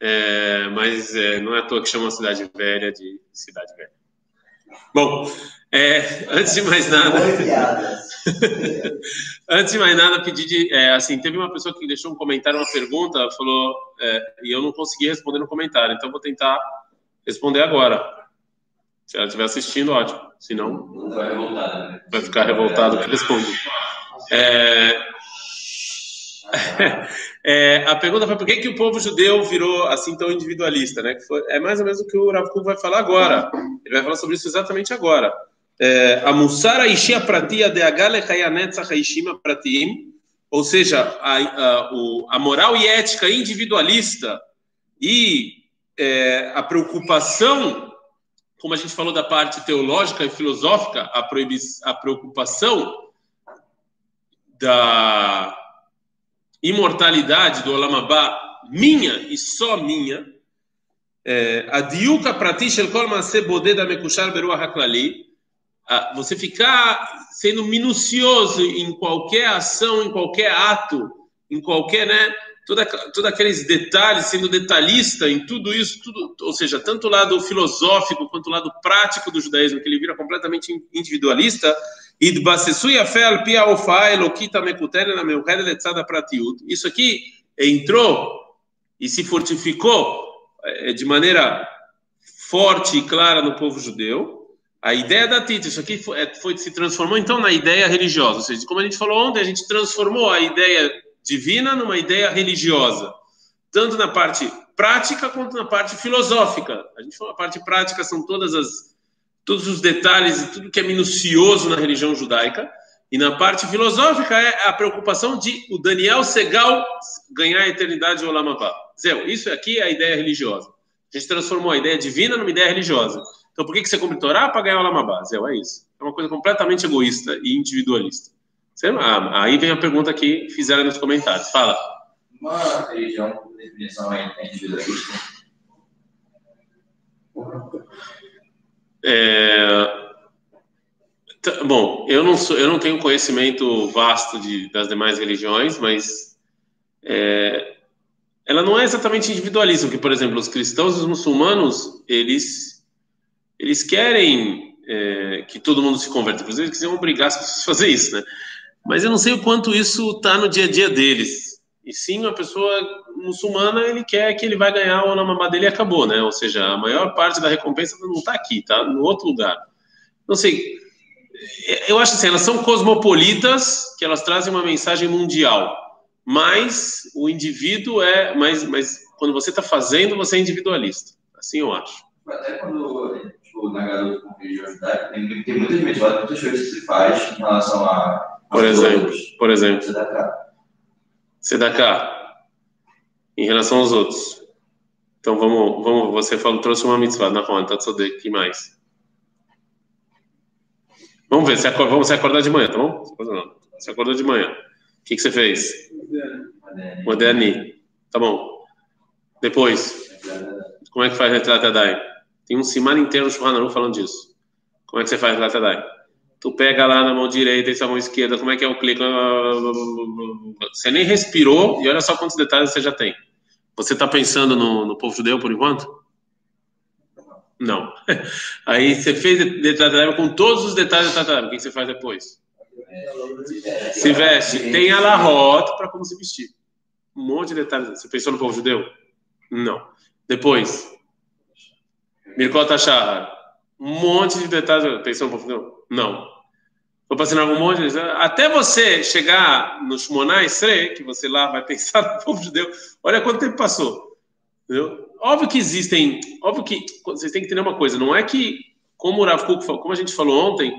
é, mas é, não é à toa que chama a cidade velha de cidade velha. Bom, é, antes de mais nada, antes de mais nada, pedir de, é, assim, teve uma pessoa que deixou um comentário, uma pergunta, falou, é, e eu não consegui responder no comentário, então vou tentar responder agora. Se ela estiver assistindo, ótimo. Se não, vai, né? vai ficar revoltado que responde. É, é, a pergunta foi por que, que o povo judeu virou assim tão individualista, né? Foi, é mais ou menos o que o Rav Kuk vai falar agora. Ele vai falar sobre isso exatamente agora. É, a Musara Ishia Pratia de Agale Hayanetzach Ishima Pratim, ou seja, a, a, a, moral e ética individualista e é, a preocupação, como a gente falou da parte teológica e filosófica, a, a preocupação da imortalidade do Olamabá, minha e só minha, é, a diuka pratish el kol bodeda mekushar beruah haklali, você ficar sendo minucioso em qualquer ação, em qualquer ato, em qualquer, né, toda, aqueles detalhes, sendo detalhista em tudo isso, tudo, ou seja, tanto o lado filosófico quanto o lado prático do judaísmo, que ele vira completamente individualista, isso aqui entrou e se fortificou eh, de maneira forte e clara no povo judeu. A ideia da Tita, isso aqui foi, eh, foi, se transformou então na ideia religiosa. Ou seja, como a gente falou ontem, a gente transformou a ideia divina numa ideia religiosa, tanto na parte prática quanto na parte filosófica. A gente falou a parte prática são todas as todos os detalhes e tudo que é minucioso na religião judaica. E na parte filosófica é a preocupação de o Daniel Segal ganhar a eternidade de Olam Abba. Zé, isso aqui é a ideia religiosa. A gente transformou a ideia divina numa ideia religiosa. Então por que, que você cumpre Torá? Para ganhar o Olam Abba. Zé, é isso. É uma coisa completamente egoísta e individualista. Ah, aí vem a pergunta que fizeram nos comentários. Fala. Uma religião por definição é individualista? É... Bom, eu não sou, eu não tenho conhecimento vasto de, das demais religiões, mas é... ela não é exatamente individualista, porque, por exemplo, os cristãos e os muçulmanos, eles eles querem é, que todo mundo se converta, inclusive eles quiserem obrigar as pessoas a fazer isso, né? Mas eu não sei o quanto isso está no dia a dia deles. E sim, uma pessoa muçulmana, ele quer que ele vai ganhar o namamá dele e acabou, né? Ou seja, a maior parte da recompensa não está aqui, está no outro lugar. Não sei. Eu acho assim, elas são cosmopolitas, que elas trazem uma mensagem mundial. Mas o indivíduo é. Mas, mas quando você está fazendo, você é individualista. Assim eu acho. Até quando, tipo, na garota com religião judaica, tem, tem muitas mitzvot, muitas coisas que se faz em relação a. Por exemplo, por exemplo. Sedaká. Em relação aos outros. Então vamos, vamos você falou, trouxe uma mitzvah na conta, tá que mais? Vamos ver, se acorda, vamos se acordar de manhã, tá bom? Você acordou de manhã. O que, que você fez? Moderni. Tá bom. Depois, como é que faz retrata Dai? Tem um simar inteiro no Shulchan falando disso. Como é que você faz retrata Dai? Tu pega lá na mão direita e na mão esquerda, como é que é o clique? Você nem respirou e olha só quantos detalhes você já tem. Você está pensando no, no, povo judeu por enquanto? Não. Aí você fez detalhe com todos os detalhes da. O que você faz depois? Se veste. Tem a larrota para como se vestir. Um monte de detalhes. Você pensou no povo judeu? Não. Depois. Mirkota Shahar. Um monte de detalhes. Judeu? Não. Estou passando algum monte. Até você chegar no Shmonah Esre, que você lá vai pensar no povo judeu, olha quanto tempo passou. Entendeu? Óbvio que existem. Óbvio que vocês têm que entender uma coisa: não é que, como o Rav Kuk, como a gente falou ontem,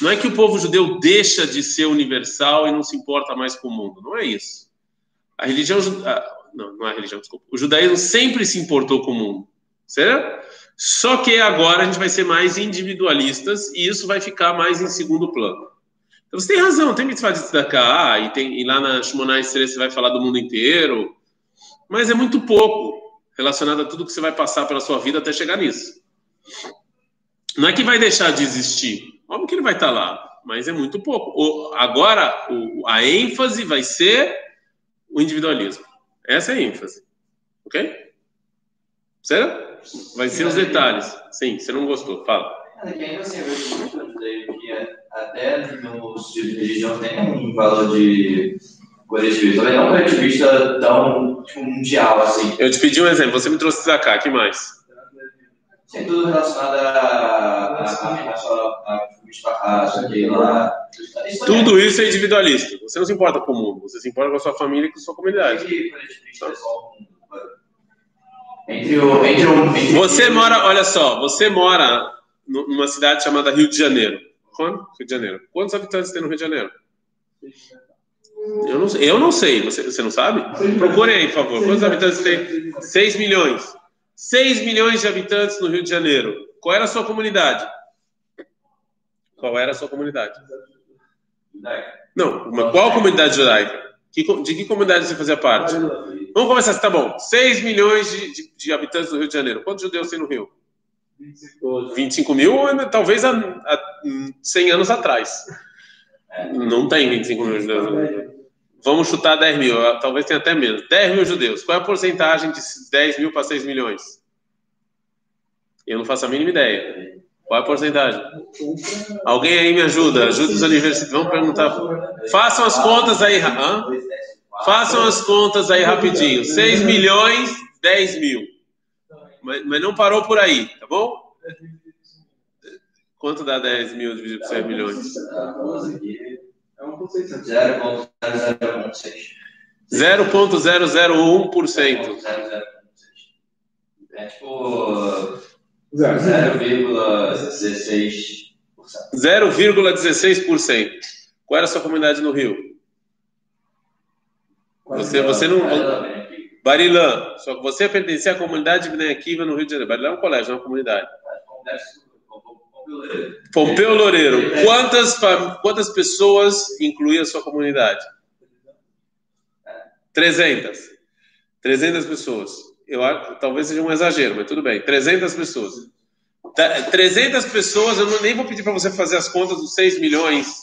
não é que o povo judeu deixa de ser universal e não se importa mais com o mundo. Não é isso. A religião. Não, não é religião, desculpa. O judaísmo sempre se importou com o mundo. Certo? Só que agora a gente vai ser mais individualistas e isso vai ficar mais em segundo plano. Então você tem razão, tem mitzvah de tzedakah, e, tem, e lá na Shmonah Esrei você vai falar do mundo inteiro, mas é muito pouco relacionado a tudo que você vai passar pela sua vida até chegar nisso. Não é que vai deixar de existir, óbvio que ele vai estar lá, mas é muito pouco. O, agora, o, a ênfase vai ser o individualismo. Essa é a ênfase. Ok? Certo? Vai ser os detalhes. Sim, você não gostou. Fala. É ainda assim, eu vejo que até no estilo de religião tem um valor de coletivista, mas não coletivista tão tipo, mundial assim. Eu te pedi um exemplo, você me trouxe Zaká, que mais? Tem tudo relacionado a. Tudo isso é individualista. Você não se importa com o mundo, você se importa com a sua família e com a sua comunidade. Entre o, entre o, entre você mora, olha só, você mora numa cidade chamada Rio de Janeiro. Quando? Rio de Janeiro. Quantos habitantes tem no Rio de Janeiro? Eu não, eu não sei. Você, você não sabe? Procure aí, por favor. Quantos habitantes tem? 6 milhões. 6 milhões de habitantes no Rio de Janeiro. Qual era a sua comunidade? Qual era a sua comunidade? Não, uma, qual comunidade judaica? De que comunidade você fazia parte? Vamos começar, tá bom. 6 milhões de, de, de, habitantes no Rio de Janeiro. Quantos judeus tem no Rio? 25, 25 mil, talvez há, há 100 anos atrás. Não tem 25 mil judeus. Vamos chutar 10 mil, talvez tenha até menos. 10 mil judeus. Qual é a porcentagem de 10 mil para 6 milhões? Eu não faço a mínima ideia. Qual é a porcentagem? Alguém aí me ajuda? Ajuda os universitários. Vamos perguntar. Façam as contas aí. Hã? Façam as contas aí rapidinho. 6 milhões, 10 mil. Mas, mas não parou por aí, tá bom? Quanto dá 10 mil dividido por 6 milhões? 0,001%. É tipo 0,16%. 0,16%. Qual era a sua comunidade no Rio? Você, você não. Barilã. Só que você pertencia à comunidade de Bnei Akiva no Rio de Janeiro. Barilã é um colégio, é uma comunidade. Pompeu Loureiro. Quantas, quantas pessoas incluía a sua comunidade? 300. 300 pessoas. Eu, talvez seja um exagero, mas tudo bem. 300 pessoas. 300 pessoas, eu nem vou pedir para você fazer as contas dos 6 milhões.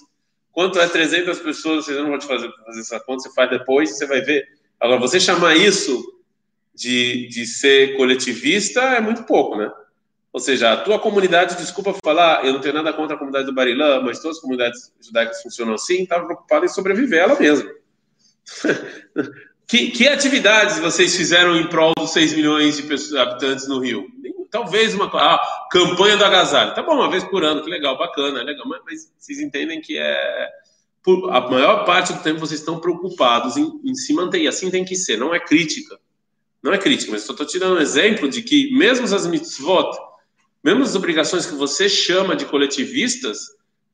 Quanto é 300 pessoas? Eu não vou te fazer, fazer essa conta, você faz depois, você vai ver. Agora, você chamar isso de, de ser coletivista é muito pouco, né? Ou seja, a tua comunidade, desculpa falar, eu não tenho nada contra a comunidade do Barilã, mas todas as comunidades judaicas funcionam assim, estava preocupada em sobreviver ela mesma. que, que, atividades vocês fizeram em prol dos 6 milhões de pessoas, habitantes no Rio? Talvez uma ah, campanha do agasalho. Tá bom, uma vez por ano, que legal, bacana, legal, mas, mas vocês entendem que é. Por, a maior parte do tempo vocês estão preocupados em, em se manter, e assim tem que ser, não é crítica. Não é crítica, mas só estou te dando um exemplo de que, mesmo as mitzvot, mesmo as obrigações que você chama de coletivistas,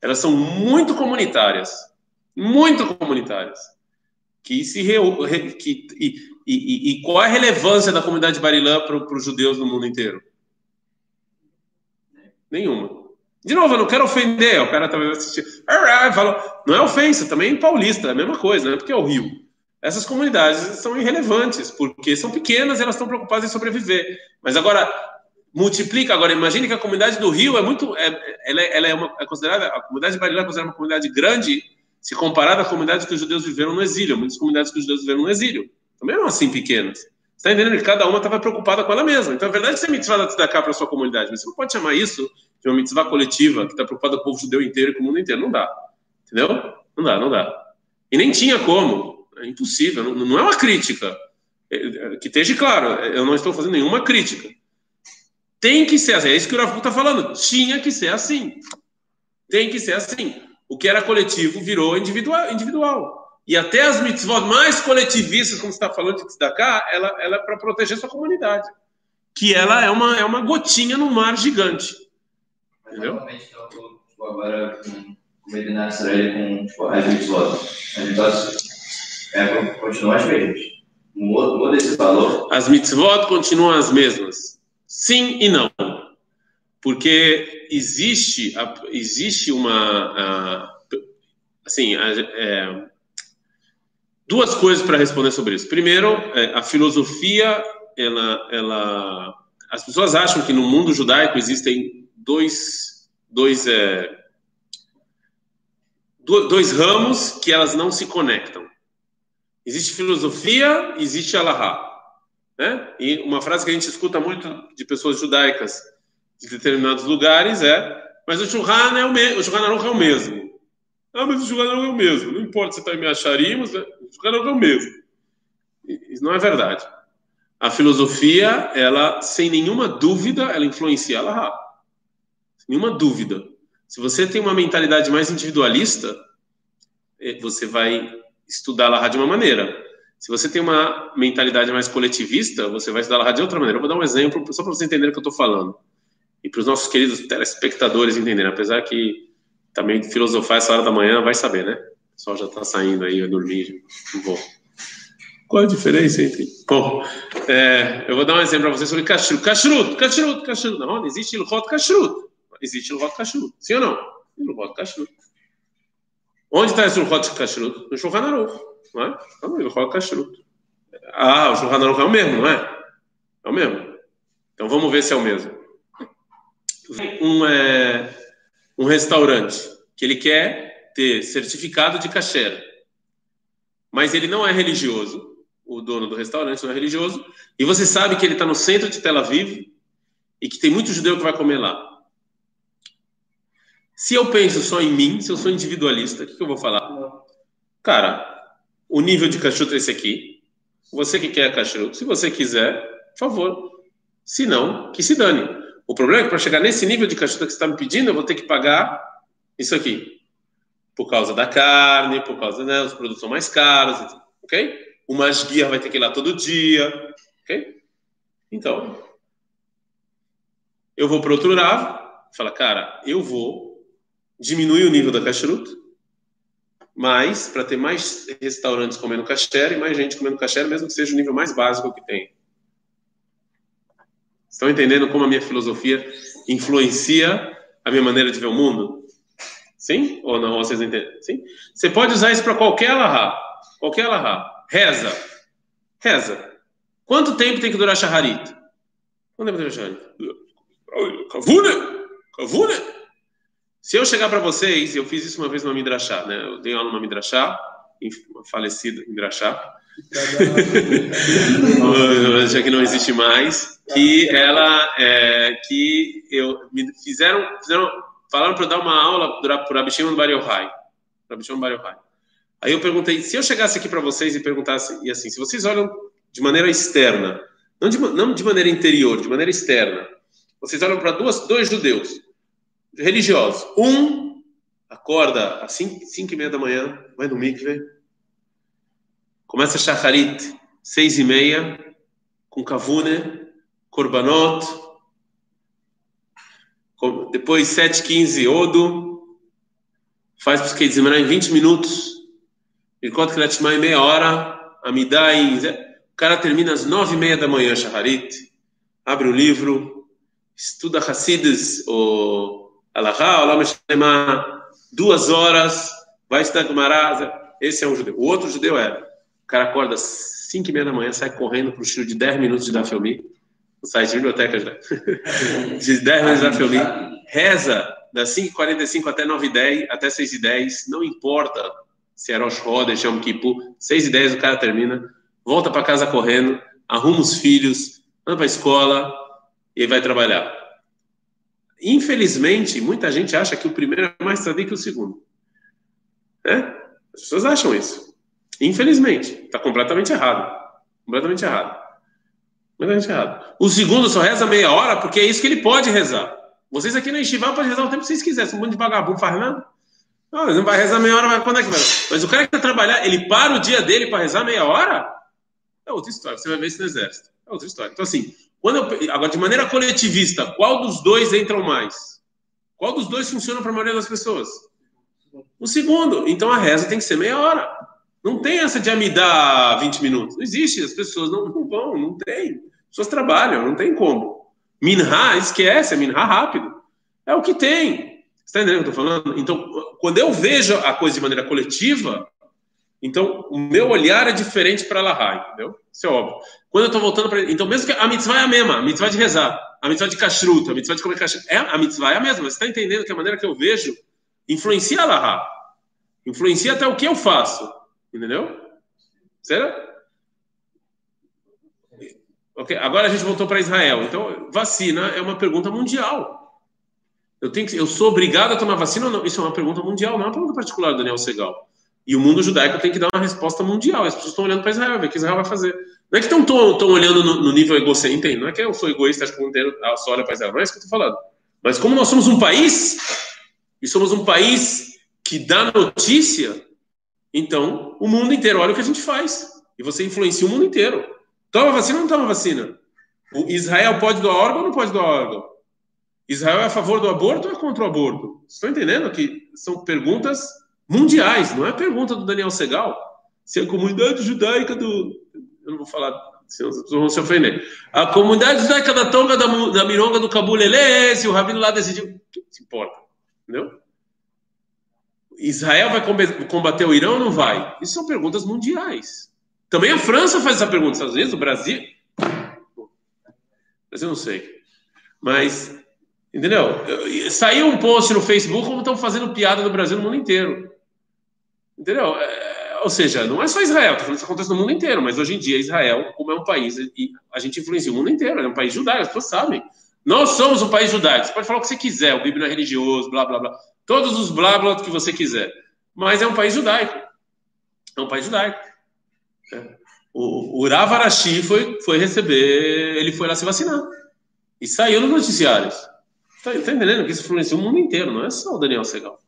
elas são muito comunitárias. Muito comunitárias. Que se re, que, e, e, e, qual a relevância da comunidade Barilã para os judeus no mundo inteiro? Nenhuma. De novo, eu não quero ofender, o cara também vai assistir. Falou, não é ofensa, também é paulista, é a mesma coisa, né? Porque é o Rio. Essas comunidades são irrelevantes, porque são pequenas e elas estão preocupadas em sobreviver. Mas agora, multiplica. Agora, imagine que a comunidade do Rio é muito. É, ela, é, ela é, uma, é considerada. A comunidade de Barilã é considerada uma comunidade grande, se comparada à comunidade que os judeus viveram no exílio. Muitas comunidades que os judeus viveram no exílio também eram assim pequenas. Você está entendendo que cada uma estava preocupada com ela mesma. Então, é verdade que você mitzvah da cá para a sua comunidade, mas você não pode chamar isso de uma mitzvah coletiva que está preocupada com o povo judeu inteiro e com o mundo inteiro. Não dá. Entendeu? Não dá, não dá. E nem tinha como. É impossível. Não, não é uma crítica. É, é, que esteja claro, eu não estou fazendo nenhuma crítica. Tem que ser assim. É isso que o Rafu está falando. Tinha que ser assim. Tem que ser assim. O que era coletivo virou individual. individual. E até as mitzvot mais coletivistas, como você está falando de destacar, ela, ela é para proteger sua comunidade. Que ela é uma, é uma gotinha no mar gigante. Entendeu? Então, tipo, agora com o Israel com tipo, as mitzvot. As mitzvot é, continuam as mesmas. Muda esse valor. As mitzvot continuam as mesmas. Sim e não. Porque existe, existe uma. Assim, é, duas coisas para responder sobre isso. Primeiro, é, a filosofia, ela, ela, as pessoas acham que no mundo judaico existem dois, dois, é, dois ramos que elas não se conectam. Existe filosofia, existe alahá. Né? E uma frase que a gente escuta muito de pessoas judaicas de determinados lugares é mas o Shulchan é o mesmo, o Shulchan Aruch é o mesmo. Ah, mas o Shulchan Aruch é o mesmo. Não importa se está em Meacharimos, o Shulchan Aruch é o mesmo. Isso não é verdade. A filosofia, ela, sem nenhuma dúvida, ela influencia a Laha. Sem nenhuma dúvida. Se você tem uma mentalidade mais individualista, eh, você vai estudar a Laha de uma maneira. Se você tem uma mentalidade mais coletivista, você vai estudar Laha de outra maneira. Eu vou dar um exemplo, só para você entender o que eu estou falando e para os nossos queridos telespectadores entenderem, apesar que também filosofar essa hora da manhã vai saber, né? O pessoal já está saindo aí, eu dormir, não vou. Qual a diferença entre. Bom, é, eu vou dar um exemplo para vocês sobre kashrut. Kashrut, kashrut, kashrut. Não, não existe ilhot kashrut. Existe ilhot kashrut. Sim ou não? Ilhot kashrut. Onde está esse ilhot kashrut? No Shulchan não é? Tá no ilhot kashrut. Ah, o Shulchan é o mesmo, não é? É o mesmo. Então vamos ver se é o mesmo um, é, um restaurante que ele quer ter certificado de kasher, mas ele não é religioso, o dono do restaurante não é religioso, e você sabe que ele está no centro de Tel Aviv e que tem muito judeu que vai comer lá. Se eu penso só em mim, se eu sou individualista, o que, que eu vou falar? Cara, o nível de kashrut é esse aqui. Você que quer kashrut, se você quiser, por favor. Se não, que se dane. O problema é que para chegar nesse nível de cachuta que você está me pedindo, eu vou ter que pagar isso aqui. Por causa da carne, por causa, né, os produtos são mais caros, ok? O masguia vai ter que ir lá todo dia, ok? Então, eu vou para outro lado, fala, cara, eu vou diminuir o nível da kashrut, mas para ter mais restaurantes comendo kasher e mais gente comendo kasher, mesmo que seja o nível mais básico que tem. Estão entendendo como a minha filosofia influencia a minha maneira de ver o mundo? Sim? Ou não? Vocês entendem? Sim? Você pode usar isso para qualquer alahá. Qualquer alahá. Reza. Reza. Quanto tempo tem que durar shaharit? Quanto tempo tem que durar shaharit? Kavune! Kavune! Se eu chegar para vocês, eu fiz isso uma vez numa Midrashá, né? Eu dei aula numa Midrashá, falecido Midrashá, já que não existe mais, que ela, é, que eu me fizeram, fizeram falaram para eu dar uma aula para a Shimon Bar Yochai, para Shimon Bar Yochai. Aí eu perguntei, se eu chegasse aqui para vocês e perguntasse, e assim, se vocês olham de maneira externa, não de, não de maneira interior, de maneira externa, vocês olham para dois judeus religiosos. Um acorda às 5 e meia da manhã, vai no mikve, Começa Shacharit, seis e meia, com Kavune, Korbanot. Depois, sete quinze, Odo. Faz para Zimra em 20 minutos. Que Letmá em meia hora. Amidai. O cara termina às nove e meia da manhã, Shacharit. Abre o livro. Estuda Hasidus, o Alahá, Olam Duas horas. Vai estudar Gumará. Esse é um judeu. O outro judeu é o cara acorda às 5 e meia da manhã, sai correndo para o estilo de 10 minutos de dar filme, site de bibliotecas, né? de 10 minutos de dar filme, reza das 5h45 até 9h10, até 6h10, não importa se é Rosh Chodesh, Yom Kippur, 6h10 o cara termina, volta para casa correndo, arruma os filhos, anda para a escola e vai trabalhar. Infelizmente, muita gente acha que o primeiro é mais tradicional que o segundo. Né? As pessoas acham isso. Infelizmente, está completamente errado. Completamente errado. Completamente errado. O segundo só reza meia hora porque é isso que ele pode rezar. Vocês aqui na Estivá podem rezar o tempo que vocês quiserem. Se um monte de vagabundo faz nada. Não, não vai rezar meia hora, mas quando é que vai? Mas o cara que vai trabalhar, ele para o dia dele para rezar meia hora? É outra história. Você vai ver isso no exército. É outra história. Então, assim, quando eu, agora, de maneira coletivista, qual dos dois entram mais? Qual dos dois funciona para a maioria das pessoas? O segundo. Então a reza tem que ser meia hora. Não tem essa de me dar 20 minutos. Não existe. As pessoas não, não vão, não tem. As pessoas trabalham, não tem como. Minha, esquece, é minha rápido. É o que tem. Você está entendendo o que eu estou falando? Então, quando eu vejo a coisa de maneira coletiva, então o meu olhar é diferente para Lahá, entendeu? Isso é óbvio. Quando eu estou voltando para. Então, mesmo que a mitzvah é a mesma, a mitzvah de rezar, a mitzvah de kashrut, a mitzvah de comer kashrut, é, a mitzvah é a mesma. Você está entendendo que a maneira que eu vejo influencia a Lahá. Influencia até o que eu faço. Entendeu? Será? Ok? Agora a gente voltou para Israel. Então, vacina é uma pergunta mundial. Eu, tenho que, eu sou obrigado a tomar vacina ou não? Isso é uma pergunta mundial, não é uma pergunta particular do Daniel Segal. E o mundo judaico tem que dar uma resposta mundial. As pessoas estão olhando para Israel, ver o que Israel vai fazer. Não é que estão olhando no, no, nível egocêntrico, não é que eu sou egoísta, acho que o mundo inteiro só olha para Israel. Não é isso que eu estou falando. Mas como nós somos um país, e somos um país que dá notícia, então o mundo inteiro olha o que a gente faz. E você influencia o mundo inteiro. Toma vacina ou não toma vacina? O Israel pode doar órgão ou não pode doar órgão? Israel é a favor do aborto ou é contra o aborto? Estão entendendo que são perguntas mundiais, não é pergunta do Daniel Segal. Se a comunidade judaica do. Eu não vou falar, senão as pessoas vão se ofender. A comunidade judaica da Tonga, da, da Mironga, do Cabulelê, se o rabino lá decidiu. O que se importa? Entendeu? Israel vai combater o Irão ou não vai? Isso são perguntas mundiais. Também a França faz essa pergunta, às vezes o Brasil. Mas eu não sei. Mas, entendeu? Saiu um post no Facebook como estão fazendo piada no Brasil no mundo inteiro. Entendeu? É, ou seja, não é só Israel, isso acontece no mundo inteiro, mas hoje em dia Israel, como é um país, a gente influencia o mundo inteiro, é um país judaico, as pessoas sabem. Nós somos um país judaico, você pode falar o que você quiser, o Bíblia é religioso, blá blá blá, todos os blá blá que você quiser, mas é um país judaico. É um país judaico. É. O, o Rav Arashi foi, foi receber, ele foi lá se vacinar. E saiu nos noticiários. Está tá entendendo que isso influencia o mundo inteiro, não é só o Daniel Segal.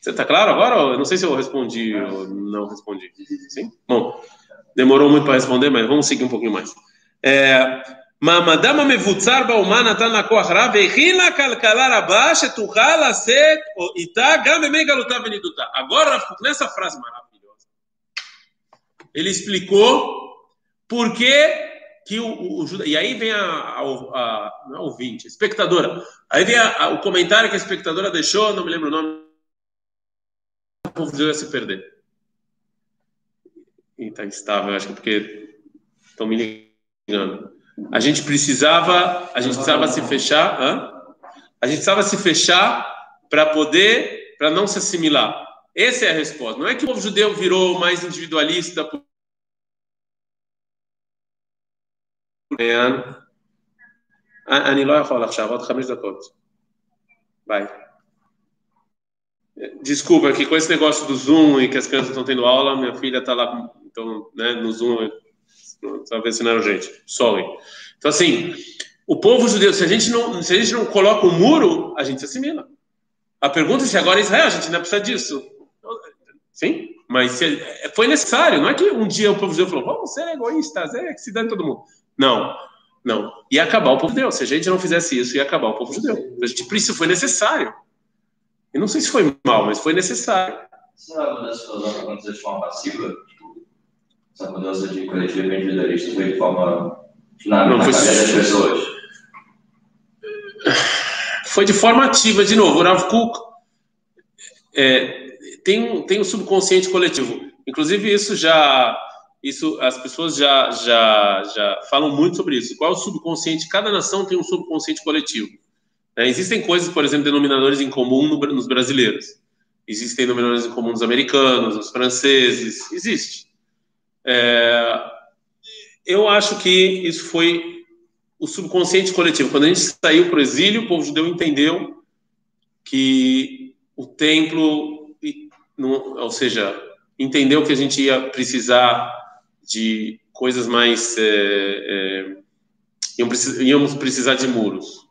Você está claro agora? Eu não sei se eu respondi ou não respondi. Sim? Bom, demorou muito para responder, mas vamos seguir um pouquinho mais. É, מעמדם המבוצר באומה נתן לכוח רב והכין לה כלכלה רבה שתוכל לשאת איתה גם בימי גלותה ונידותה. Agora, nessa frase maravilhosa, ele explicou por que que o, o, o, e aí vem a, a, a não é ouvinte, a espectadora. Aí vem a, o comentário que a espectadora deixou, não me lembro o nome o povo judeu ia se perder. E está instável, acho que é porque estão me ligando. A gente precisava, a gente precisava se fechar, hã? a gente precisava se fechar para poder, para não se assimilar. Essa é a resposta. Não é que o povo judeu virou mais individualista. אני לא יכול עכשיו, עוד חמש דקות. ביי. Desculpa, que com esse negócio do Zoom e que as crianças estão tendo aula, minha filha está lá então, né, no Zoom, não era gente. Sorry. Então, assim, o povo judeu, se a gente não, se a gente não coloca o um muro, a gente se assimila. A pergunta é se agora é Israel, a gente não precisa disso. Sim, mas se, foi necessário, não é que um dia o povo judeu falou, vamos ser egoístas, é que se dane todo mundo. Não, não. Ia acabar o povo judeu. Se a gente não fizesse isso, ia acabar o povo judeu. A gente, por isso foi necessário. E não sei se foi mal, mas foi necessário. Mudança filosófica aconteceu de forma passiva? Essa mudança de coletivo individualista foi de forma na, não, foi... das pessoas? Foi de forma ativa, de novo. O Rav Kuk é, tem, um, tem um subconsciente coletivo. Inclusive, isso já. Isso, as pessoas já, já, já falam muito sobre isso. Qual é o subconsciente? Cada nação tem um subconsciente coletivo. É, existem coisas, por exemplo, denominadores em comum no, nos brasileiros. Existem denominadores em comum nos americanos, nos franceses. Existe. É, eu acho que isso foi o subconsciente coletivo. Quando a gente saiu para o exílio, o povo judeu entendeu que o templo, ou seja, entendeu que a gente ia precisar de coisas mais. É, é, íamos precisar de muros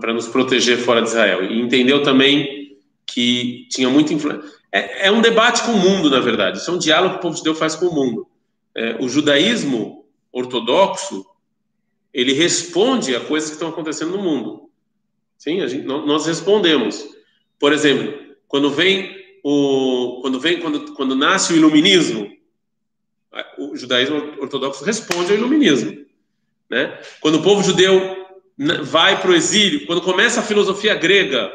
para nos proteger fora de Israel. E entendeu também que tinha muita influência. É, é, um debate com o mundo, na verdade. Isso é um diálogo que o povo de Deus faz com o mundo. É, o judaísmo ortodoxo ele responde a coisas que estão acontecendo no mundo. Sim, gente, nós respondemos. Por exemplo, quando vem o quando vem quando quando nasce o iluminismo, o judaísmo ortodoxo responde ao iluminismo, né? Quando o povo judeu vai para o exílio, quando começa a filosofia grega,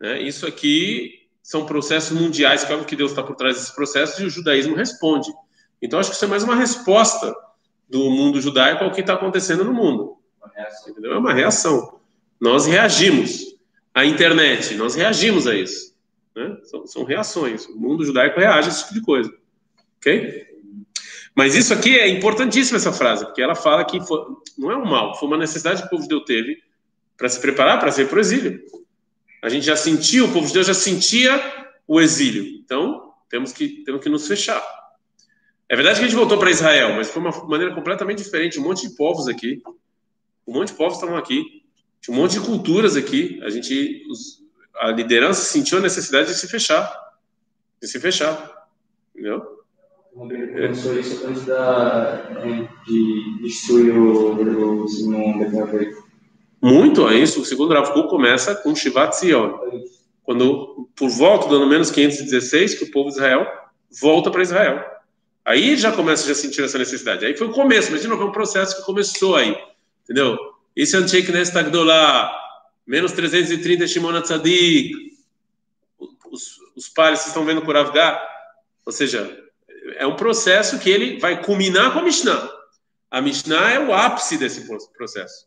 né, isso aqui são processos mundiais, que é que Deus está por trás desses processos, e o judaísmo responde. Então, acho que isso é mais uma resposta do mundo judaico ao que está acontecendo no mundo. Entendeu? É uma reação. Nós reagimos. A internet, nós reagimos a isso. Né? São, são reações. O mundo judaico reage a esse tipo de coisa. Ok? Mas isso aqui é importantíssimo essa frase, porque ela fala que foi, não é um mal, foi uma necessidade que o povo de Deus teve para se preparar para ser para o exílio. A gente já sentia, o povo de Deus já sentia o exílio. Então, temos que, temos que nos fechar. É verdade que a gente voltou para Israel, mas foi uma maneira completamente diferente. Um monte de povos aqui, um monte de povos estavam aqui, tinha um monte de culturas aqui. A gente, os, a liderança sentiu a necessidade de se fechar, de se fechar, entendeu? Começou isso antes da, de destruir o, o Simão Muito a isso. O segundo Rav começa com Shivat Zion. Quando, por volta do ano menos 516, que o povo de Israel volta para Israel. Aí já começa a sentir essa necessidade. Aí foi o começo, mas de novo é um processo que começou aí. Entendeu? Esse Anshek Nesta Gdolá, menos 330 Shimon Tzadik, os, os pares estão vendo por Avgar, ou seja, é um processo que ele vai culminar com a Mishnah. A Mishnah é o ápice desse processo.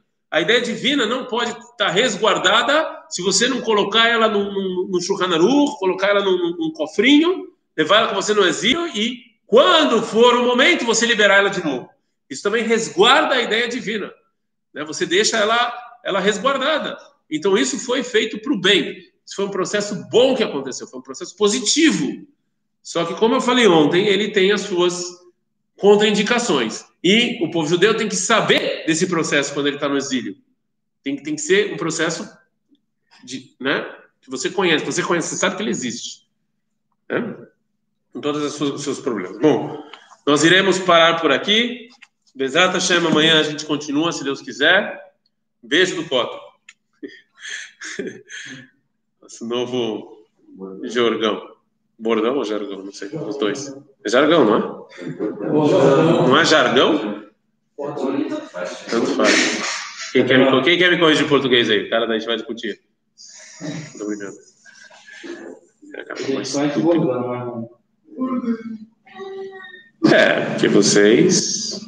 A ideia divina não pode estar resguardada se você não colocar ela Shulchan Aruch, colocar ela num, num cofrinho, levar ela com você no exílio e, quando for o momento, você liberar ela de novo. Isso também resguarda a ideia divina. Né? Você deixa ela, ela resguardada. Então, isso foi feito para o bem. Isso foi um processo bom que aconteceu, foi um processo positivo. Só que, como eu falei ontem, ele tem as suas contraindicações. E o povo judeu tem que saber desse processo quando ele está no exílio. Tem, tem que ser um processo de, né, que você conhece, você conhece, você sabe que ele existe. Né? Com todos os seus problemas. Bom, nós iremos parar por aqui. Bezat Hashem, amanhã a gente continua, se Deus quiser. Beijo do Coto. Nosso novo Jorgão. Bordão ou jargão? Não sei. Os dois. É jargão, não é? Não é jargão? Tanto faz. Quem quer, me, quem quer me corrigir em português aí? O cara da gente vai discutir. Muito obrigado. É, que vocês